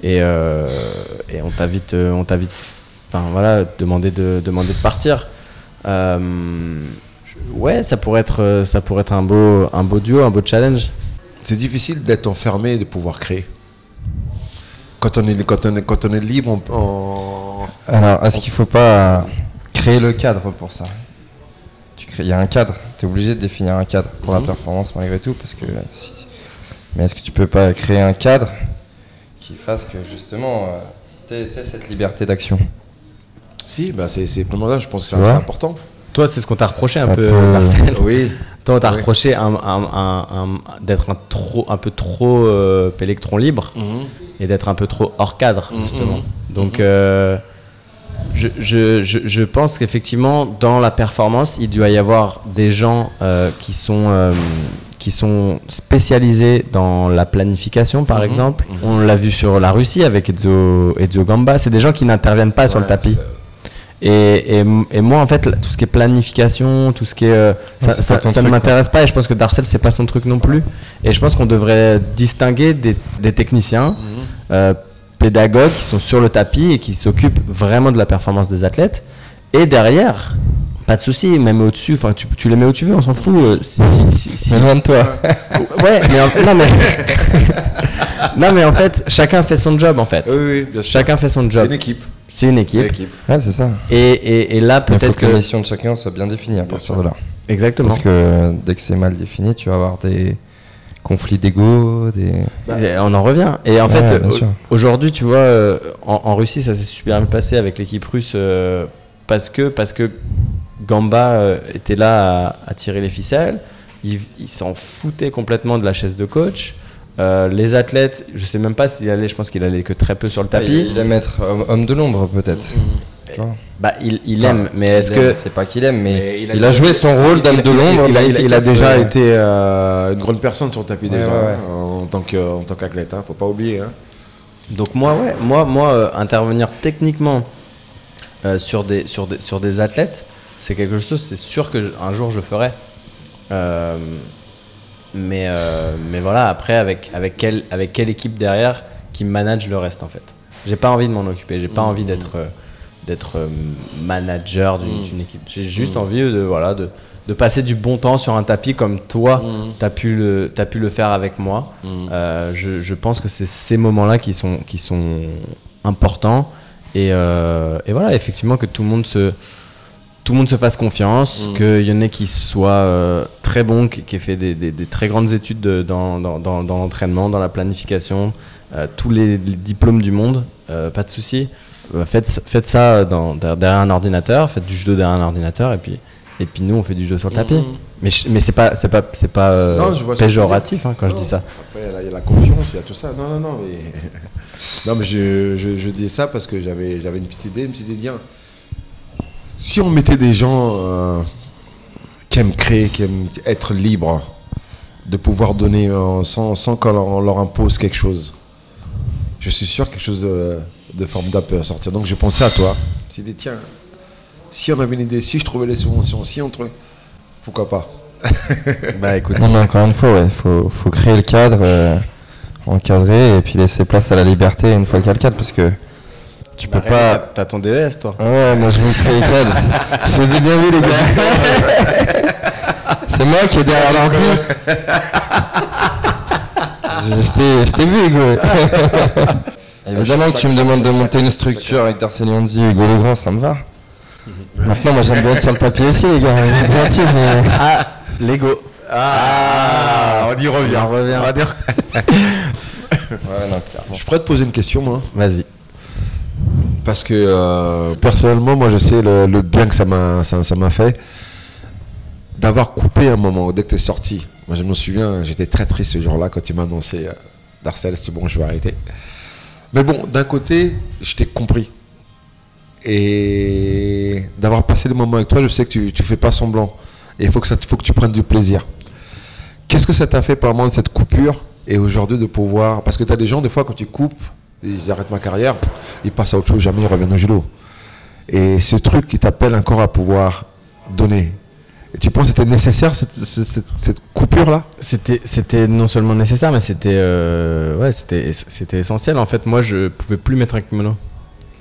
et, euh, et on t'a vite, euh, on t'a vite enfin, voilà, demandé, de, demandé de partir. Euh, ouais, ça pourrait être, ça pourrait être un, beau, un beau duo, un beau challenge. C'est difficile d'être enfermé et de pouvoir créer. Quand on est, quand on est, quand on est libre, on, on- Alors, est-ce qu'il faut pas créer le cadre pour ça? Il y a un cadre. Tu es obligé de définir un cadre pour la performance malgré tout, parce que si- mais est-ce que tu peux pas créer un cadre qui fasse que justement tu aies cette liberté d'action? Si, bah c'est c'est primordial, je pense que c'est important. Toi, c'est ce qu'on t'a reproché un Ça peu, Marcel. Oui, Toi, on t'a Oui. reproché d'être un, trop, un peu trop euh, électron libre et d'être un peu trop hors cadre, justement. Donc, euh, je, je- je- je pense qu'effectivement, dans la performance, il doit y avoir des gens euh, qui, sont, euh, qui sont spécialisés dans la planification, par exemple. On l'a vu sur la Russie avec Edzo Gamba. C'est des gens qui n'interviennent pas sur le tapis. Et, et, et moi, en fait, tout ce qui est planification, tout ce qui est. euh, ça, ne m'intéresse pas et je pense que Darcel, c'est pas son truc non plus. Et je pense qu'on devrait distinguer des, des techniciens, euh, pédagogues qui sont sur le tapis et qui s'occupent vraiment de la performance des athlètes. Et derrière, pas de souci, même au-dessus, enfin, tu, tu les mets où tu veux, on s'en fout. euh, si, si, si- si- Mais loin de toi. Ouais, mais en- non, mais. non, mais en fait, chacun fait son job, en fait. Oui, oui, bien sûr. Chacun fait son C'est job. une équipe. C'est une Une équipe. équipe. Ouais, c'est ça. Et, et, et là, peut-être que la que. mission de chacun soit bien définie à partir de là. Exactement. Parce que dès que c'est mal défini, tu vas avoir des conflits d'ego, des. Et On en revient. Et en Ouais, fait, aujourd'hui, tu vois, euh, en, en Russie, ça s'est super bien passé avec l'équipe russe euh, parce que parce que Gamba euh, était là à, à tirer les ficelles. il, il s'en foutait complètement de la chaise de coach. Euh, les athlètes, je sais même pas s'il allait, je pense qu'il allait que très peu sur le tapis. il, aime être homme, homme de l'ombre peut-être. Tu vois Bah, il, il Enfin, aime, mais est-ce que c'est pas qu'il aime, mais, Mais il, a, joué son rôle d'homme de l'ombre. Il, a, il a- il a efficace, déjà euh, été euh, une grande personne sur le tapis Ouais, ouais, ouais. hein, en tant qu'athlète. Hein, faut pas oublier. Hein. Donc moi, ouais, moi, moi, euh, intervenir techniquement euh, sur des sur des sur des athlètes, c'est quelque chose, c'est sûr que un jour je ferai. Euh, mais euh, mais voilà, après avec avec quelle avec quelle équipe derrière qui manage le reste en fait. J'ai pas envie de m'en occuper, j'ai pas envie d'être euh, d'être euh, manager d'une d'une équipe. J'ai juste envie de voilà de de passer du bon temps sur un tapis comme toi, t'as pu le t'as pu le faire avec moi. Euh, je, je pense que c'est ces moments-là qui sont, qui sont importants. Et, euh, et voilà, effectivement, que tout le monde se, tout le monde se fasse confiance, qu'il y en ait qui soient euh, très bons, qui, qui aient fait des, des- des très grandes études de- dans, dans, dans, dans l'entraînement, dans la planification, tous les, les diplômes du monde, pas de souci. Euh, faites, faites ça dans, derrière un ordinateur, faites du judo derrière un ordinateur, et puis, et puis nous, on fait du judo sur le tapis. Mais, je- mais c'est pas, c'est pas, c'est pas euh, Non, péjoratif hein, quand je dis ça. Après, il y a la- confiance, il y a tout ça. Non, non, non, mais, non, mais je, je, je dis ça parce que j'avais, j'avais une petite idée. Une petite idée, si on mettait des gens euh, qui aiment créer, qui aiment être libres, de pouvoir donner euh, sans, sans qu'on leur, on leur impose quelque chose, je suis sûr que quelque chose de, formidable peut sortir. Donc, je pensais à toi. Suis dit, tiens, si on avait une idée, si je trouvais les subventions, si on trouvait. Pourquoi pas Bah écoute, Non, mais encore une fois, il faut, faut créer le cadre, euh, encadrer et puis laisser place à la liberté une fois qu'il y a le cadre parce que tu peux pas. T'as ton DES, toi. Ouais, moi je veux créer le cadre. je vous ai bien vu, les gars. C'est moi qui est derrière l'ordi. Je je t'ai- je t'ai vu, Hugo. Évidemment que tu me demandes de monter une structure avec Darcel Yondi et Hugo Legrand, ça me va. Maintenant, moi j'aime bien être sur le papier aussi, les gars. Mais. Ah, Lego. Ah, on y revient. On revient. On va dire- Ouais, non, clairement. Je pourrais te poser une question, moi Vas-y. Parce que euh, personnellement, moi, je sais le, le bien que ça m'a ça, fait d'avoir coupé un moment dès que tu es sorti. Moi, je me souviens, j'étais très triste ce jour-là quand tu m'as annoncé euh, Darcel, c'est bon, je vais arrêter. Mais bon, d'un côté, je t'ai compris. Et d'avoir passé des moments avec toi, je sais que tu ne fais pas semblant. Et il faut que, faut que tu prennes du plaisir. Qu'est-ce que ça t'a fait par moment de cette coupure et aujourd'hui de pouvoir. Parce que tu as des gens, des fois, quand tu coupes, ils arrêtent ma carrière, ils passent à autre chose, jamais ils reviennent au judo. Et ce truc qui t'appelle encore à pouvoir donner. Tu penses que c'était nécessaire cette, cette coupure-là C'était, c'était non seulement nécessaire, mais c'était, euh, ouais, c'était, c'était essentiel. En fait, moi, je pouvais plus mettre un kimono.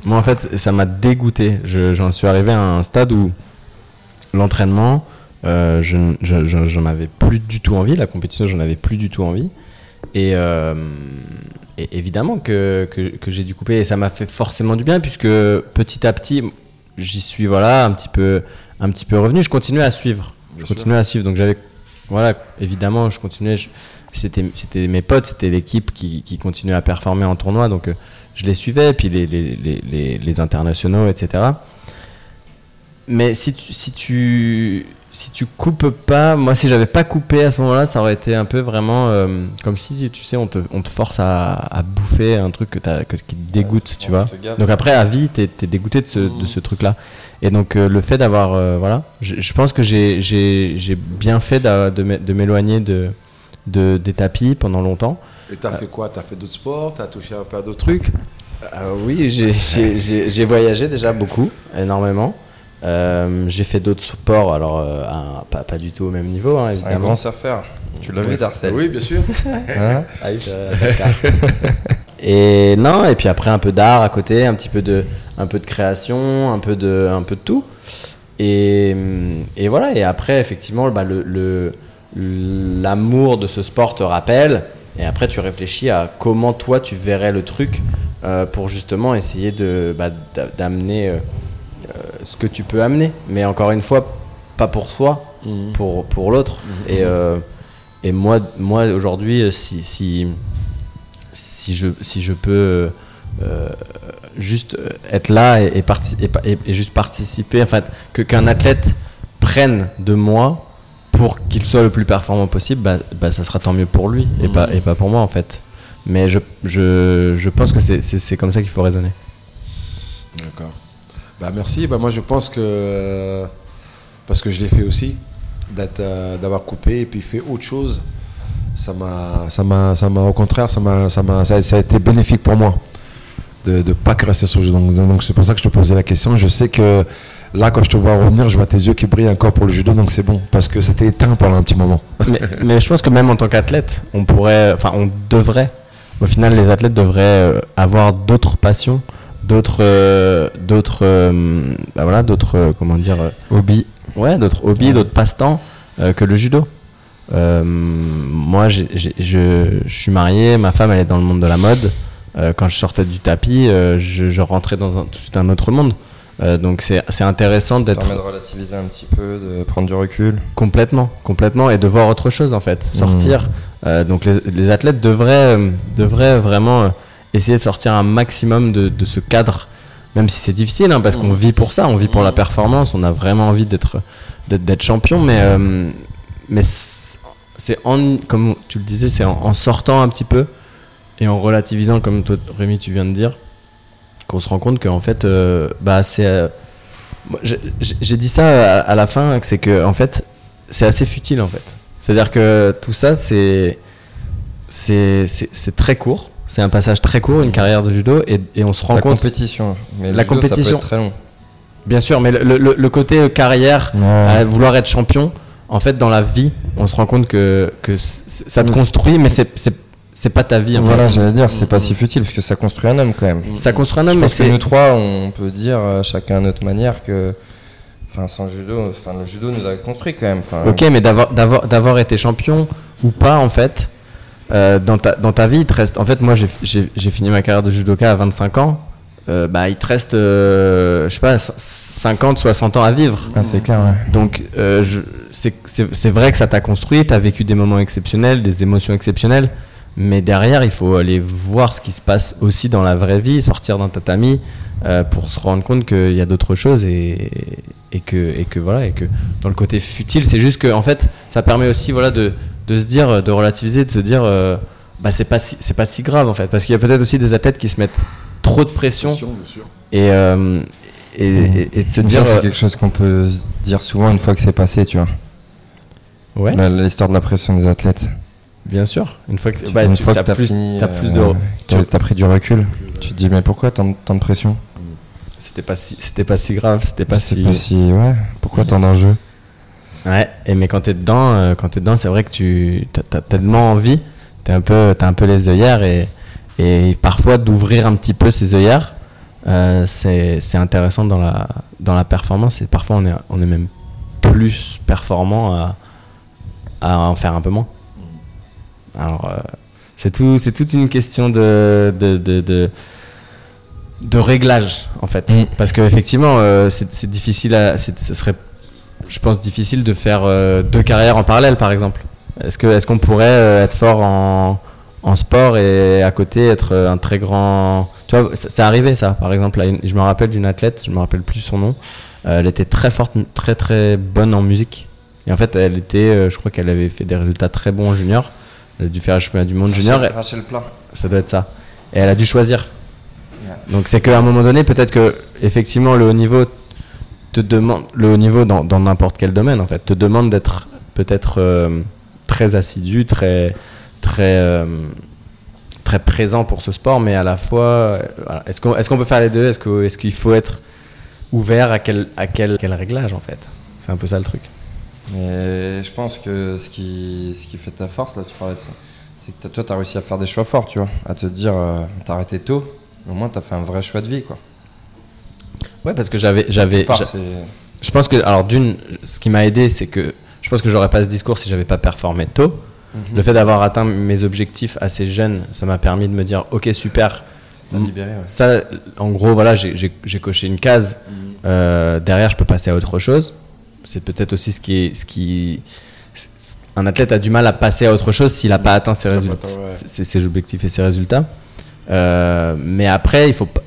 Moi, en fait, ça m'a dégoûté. Je- j'en suis arrivé à un stade où l'entraînement, euh, je, j'en avais plus du tout envie. La compétition, j'en avais plus du tout envie. Et, euh, et évidemment que, que, que j'ai dû couper. Et ça m'a fait forcément du bien, puisque petit à petit, j'y suis voilà, un, petit peu, un petit peu revenu. Je continuais à suivre. Je sûr. continuais à suivre. Donc j'avais voilà, évidemment, je continuais. je- C'était, c'était mes potes, c'était l'équipe qui, qui continuait à performer en tournoi, donc euh, je les suivais, puis les, les, les, les, les internationaux, etc. Mais si tu, si tu, si tu coupes pas, moi si j'avais pas coupé à ce moment-là, ça aurait été un peu vraiment euh, comme si, tu sais, on te, on te force à, à bouffer un truc que que- qui te dégoûte, tu vois. Donc après, à vie, t'es es dégoûté de ce, de ce truc-là. Et donc euh, le fait d'avoir, euh, voilà, je, pense que j'ai- bien fait de, m'é- de m'éloigner de, de, des tapis pendant longtemps. Et t'as fait quoi? T'as fait d'autres sports? T'as touché un peu à d'autres trucs? oui, j'ai voyagé déjà beaucoup, énormément. Euh, j'ai fait d'autres sports, alors euh, un- pas, pas du tout au même niveau, hein, Un grand surfeur. Tu l'as vu, Darcel Oui, bien sûr. Hein Ah oui, Dakar. et non, et puis après un peu d'art à côté, un petit peu de, un peu de création, un peu de, un peu de tout. Et, et voilà. Et après, effectivement, bah, le, le- l'amour de ce sport te rappelle. Et après, tu réfléchis à comment toi tu verrais le truc euh, pour justement essayer de bah, d'a- d'amener euh, euh, ce que tu peux amener. Mais encore une fois, pas pour soi, pour, pour l'autre. Et, euh, et moi, moi aujourd'hui, euh, si, si, si, je, si je peux euh, juste euh, être là et, et, parti- et, pa- et- et juste participer, en fait, que, qu'un athlète prenne de moi pour qu'il soit le plus performant possible, bah, bah, ça sera tant mieux pour lui et, pas, et pas pour moi en fait. Mais je, je, je pense que c'est- c'est c'est comme ça qu'il faut raisonner. D'accord. Bah merci. Bah moi je pense que parce que je l'ai fait aussi, euh, d'avoir coupé et puis fait autre chose. Ça m'a, ça m'a, ça m'a au contraire, ça m'a, ça m'a, ça, a- été bénéfique pour moi de ne pas rester sur le jeu. Donc, donc c'est pour ça que je te posais la question. Je sais que là quand je te vois revenir, je vois tes yeux qui brillent encore pour le judo, donc c'est bon parce que c'était éteint pendant un petit moment. mais, mais je pense que même en tant qu'athlète, on pourrait, enfin, on devrait, au final, les athlètes devraient euh, avoir d'autres passions, d'autres, euh, d'autres, euh, bah voilà, d'autres, euh, comment dire, euh, Hobby. ouais, d'autres hobbies, d'autres passe-temps euh, que le judo. Euh, moi, j'ai- j'ai- je, je suis marié, ma femme, elle est dans le monde de la mode. Euh, quand je sortais du tapis, euh, je, je rentrais dans un, tout un autre monde. Euh, donc c'est c'est intéressant Ça d'être permet de relativiser un petit peu, de prendre du recul. Complètement, complètement, et de voir autre chose en fait, sortir. Euh, donc les, les athlètes devraient, devraient vraiment euh, essayer de sortir un maximum de, de ce cadre, même si c'est difficile, hein, parce qu'on vit pour ça, on vit pour la performance, on a vraiment envie d'être d'être champion, mais euh, mais c'est en, comme tu le disais, c'est en, en sortant un petit peu et en relativisant, comme toi Rémi tu viens de dire, qu'on se rend compte qu'en fait, euh, bah c'est euh, j'ai- dit ça à, à la fin, c'est que en fait, c'est assez futile en fait. C'est-à-dire que tout ça, c'est- c'est très court. C'est un passage très court, une carrière de judo, et, et on se rend La compte. compétition. Mais La judo, ça peut compétition. être très long. Bien sûr, mais le, le- le côté euh, carrière, à vouloir être champion, en fait, dans la vie, on se rend compte que, que ça te Mais construit, mais c'est c'est c'est pas ta vie. En Voilà, j'allais dire, c'est pas si futile parce que ça construit un homme quand même. Ça construit un Je homme, mais pense que c'est nous trois, on peut dire euh, chacun à notre manière que, enfin, sans judo, enfin, le judo nous a construit quand même. Enfin, Ok, mais d'avoir- d'avoir d'avoir été champion ou pas, en fait, euh, dans, ta, dans ta vie, il te reste. En fait, moi, j'ai- fini ma carrière de judoka à 25 ans. Euh, bah, il te reste, euh, je sais pas, c- 50, 60 ans à vivre. Ah, c'est clair, ouais. Donc, euh, c'est c'est- c'est vrai que ça t'a construit, tu as vécu des moments exceptionnels, des émotions exceptionnelles, mais derrière, il faut aller voir ce qui se passe aussi dans la vraie vie, sortir d'un tatami euh, pour se rendre compte qu'il y a d'autres choses et, et, que, et que voilà, et que dans le côté futile, c'est juste que en fait, ça permet aussi voilà, de, de se dire, de relativiser, de se dire, euh, bah, c'est pas, si- c'est pas si grave en fait, parce qu'il y a peut-être aussi des athlètes qui se mettent trop de pression et, euh, et, et- et de se Ça, dire. c'est euh, quelque chose qu'on peut dire souvent une fois que c'est passé, tu vois. ouais. La- L'histoire de la pression des athlètes. Bien sûr. Une fois que, Tu- bah, une tu fois as que t'as plus, fini, t'as plus euh, de. t'as t'as pris du recul. Tu te dis, mais pourquoi tant, tant de pression? C'était pas si, c'était pas si grave. C'était pas si. pas si. Ouais, pourquoi tant d'enjeux? Ouais. Et mais quand t'es dedans, euh, quand t'es dedans, c'est vrai que tu t'as, tellement envie. T'es un peu, t'as un peu les œillères et et parfois d'ouvrir un petit peu ces œillères, euh, c'est intéressant dans la dans la performance et parfois on est on est même plus performant à à en faire un peu moins. Alors euh, c'est tout, c'est toute une question de de, de, de de réglage en fait Mm. parce que effectivement euh, c'est difficile à ce serait je pense difficile de faire euh, deux carrières en parallèle par exemple. Est-ce qu'on pourrait euh, être fort en en sport et à côté être euh, un très grand tu vois ça- c'est arrivé ça. Par exemple une- je me rappelle d'une athlète je me rappelle plus son nom elle était très forte très très bonne en musique. Et en fait elle était je crois qu'elle avait fait des résultats très bons en junior. Elle a dû faire championnat du monde junior Rachel ça doit être ça. Et elle a dû choisir. Donc c'est qu'à un moment donné, peut-être que effectivement le haut niveau te demande, le haut niveau dans n'importe quel domaine en fait, te demande d'être peut-être euh, très assidu, très très euh, très présent pour ce sport, mais à la fois, euh, est-ce qu'on est-ce qu'on peut faire les deux? Est-ce que est-ce qu'il faut être ouvert à quel à quel quel réglage en fait? C'est un peu ça le truc. Mais je pense que ce qui, ce qui fait ta force, là, tu parlais de ça, c'est que toi, tu as réussi à faire des choix forts, tu vois. À te dire, euh, t'as arrêté tôt, au moins, tu as fait un vrai choix de vie, quoi. Ouais, parce que j'avais j'avais Je pense que, alors d'une, ce qui m'a aidé, c'est que je pense que j'aurais pas ce discours si j'avais pas performé tôt. Le fait d'avoir atteint mes objectifs assez jeune, ça m'a permis de me dire, ok, super. t'as libéré, ouais. Ça, en gros, voilà, j'ai- coché une case. Euh, derrière, je peux passer à autre chose. C'est peut-être aussi ce qui est, ce qui, un athlète a du mal à passer à autre chose s'il n'a pas atteint ses résultats, ouais. ses, ses objectifs et ses résultats. Euh, mais après, il faut pas,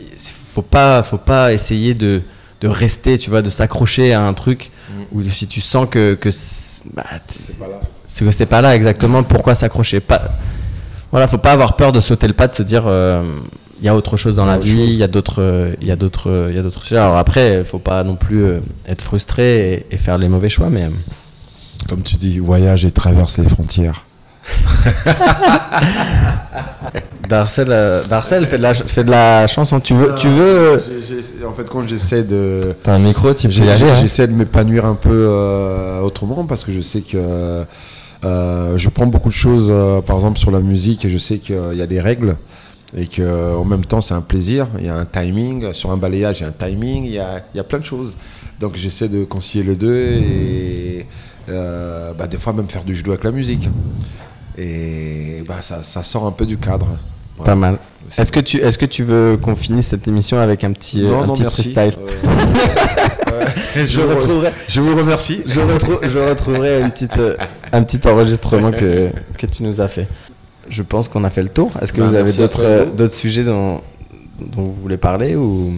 faut pas, faut pas essayer de de rester, tu vois, de s'accrocher à un truc, Mm. ou si tu sens que, que c'est bah, C'est pas que c'est pas là exactement, pourquoi s'accrocher? Pas... Voilà, faut pas avoir peur de sauter le pas, de se dire, euh, il y a autre chose dans la vie, il y a d'autres, euh, il y a d'autres, euh, il y a d'autres sujets. Alors après, faut pas non plus euh, être frustré et, et faire les mauvais choix, mais... euh, Comme tu dis, voyage et traverse les frontières. Darcel, euh, Darcel fait de la, fait de la chanson. Tu veux, tu veux. euh, en fait, quand j'essaie de. T'as un micro, tu peux hein. J'essaie de m'épanouir un peu euh, autrement parce que je sais que euh, je prends beaucoup de choses, euh, par exemple sur la musique, et je sais qu'il y a des règles et que en même temps c'est un plaisir. Il y a un timing sur un balayage, il y a un timing, il y a, il y a plein de choses. Donc j'essaie de concilier les deux et euh, bah, des fois même faire du judo avec la musique. Et bah, ça, ça sort un peu du cadre. Voilà. Pas mal. Est-ce que tu, est-ce que tu veux qu'on finisse cette émission avec un petit, euh, Non, un non, petit merci. freestyle Euh, ouais. Je retrouverai. Je vous remercie. Je, retrou- je retrouverai une petite, euh, un petit enregistrement que, que tu nous as fait. Je pense qu'on a fait le tour. Est-ce que Bah, vous avez d'autres sujets dont, dont vous voulez parler ou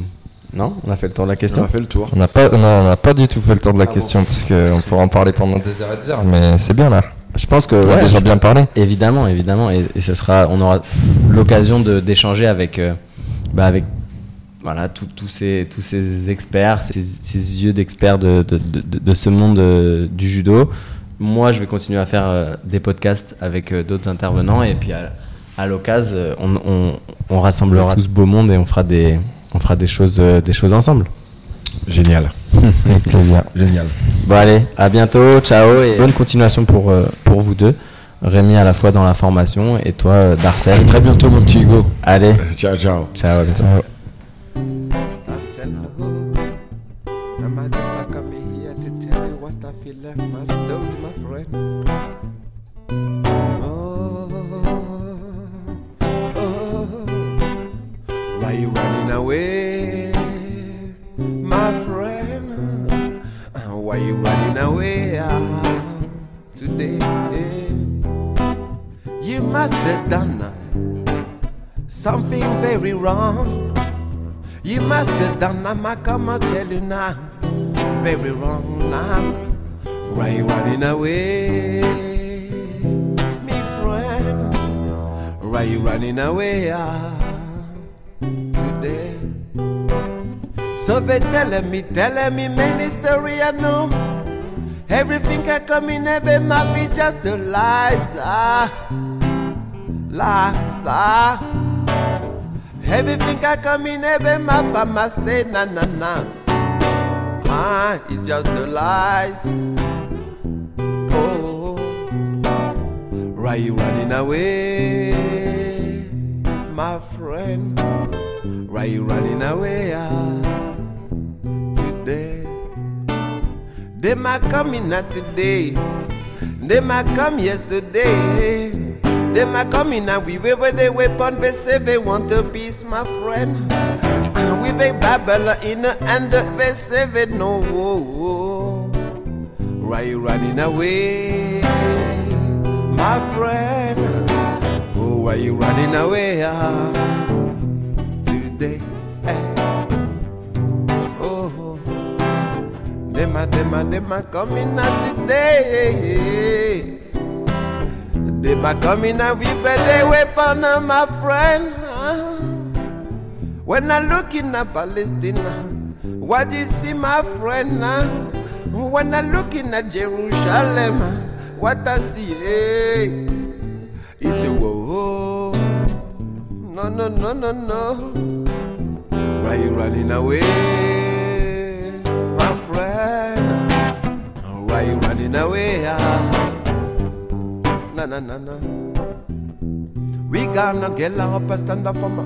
non On a fait le tour de la On question. a fait le tour. On n'a pas, non, on n'a pas du tout fait le tour de la Ah question parce qu'on pourrait en parler pendant des heures et des heures, mais c'est bien là. Je pense que On a déjà bien parlé. Évidemment, évidemment, et, et ce sera, on aura l'occasion d'échanger avec, euh, bah, avec voilà, tous ces, tous ces experts, ces, ces yeux d'experts de, de, de, de ce monde euh, du judo. Moi, je vais continuer à faire euh, des podcasts avec euh, d'autres intervenants, et puis à, à l'occasion, on, on, on rassemblera tout ce beau monde et on fera des, on fera des choses, euh, des choses ensemble. Génial. Avec plaisir. Génial. Bon allez, à bientôt, ciao et bonne continuation pour, euh, pour vous deux. Rémi à la fois dans la formation et toi euh, Darcel. Très bientôt, mon petit Hugo. Allez, Ciao, ciao. ciao, à bientôt. Am I just like I'm here to tell you what I feel like my wrong. You must have done, I'ma come and tell you now. Very wrong now. Why you running away, me friend? Why you running away ah, today? So they telling me, telling me many story I know. Everything I come in every might be just a lies, ah, lies, ah. Everything I come in, every I must say na na na. Ah, it's just a lies. Oh, why you running away, my friend? Why you running away ah, today? They might come in not today. They might come yesterday. They might come in and we wave the weapon. They say they want a peace, my friend. And we they babble in the and they say they know. Why you running away, my friend? Oh, why you running away today? Eh. Oh. Them a, them a, them a coming out today. Them a coming out with a weapon, uh, my friend. When I look in a Palestine, what do you see, my friend? ah? When I look in a Jerusalem, what I see, hey, it's a whoa. No, no, no, no, no. Why you running away, my friend? Why you running away? Na na na. We gonna get up and stand up for my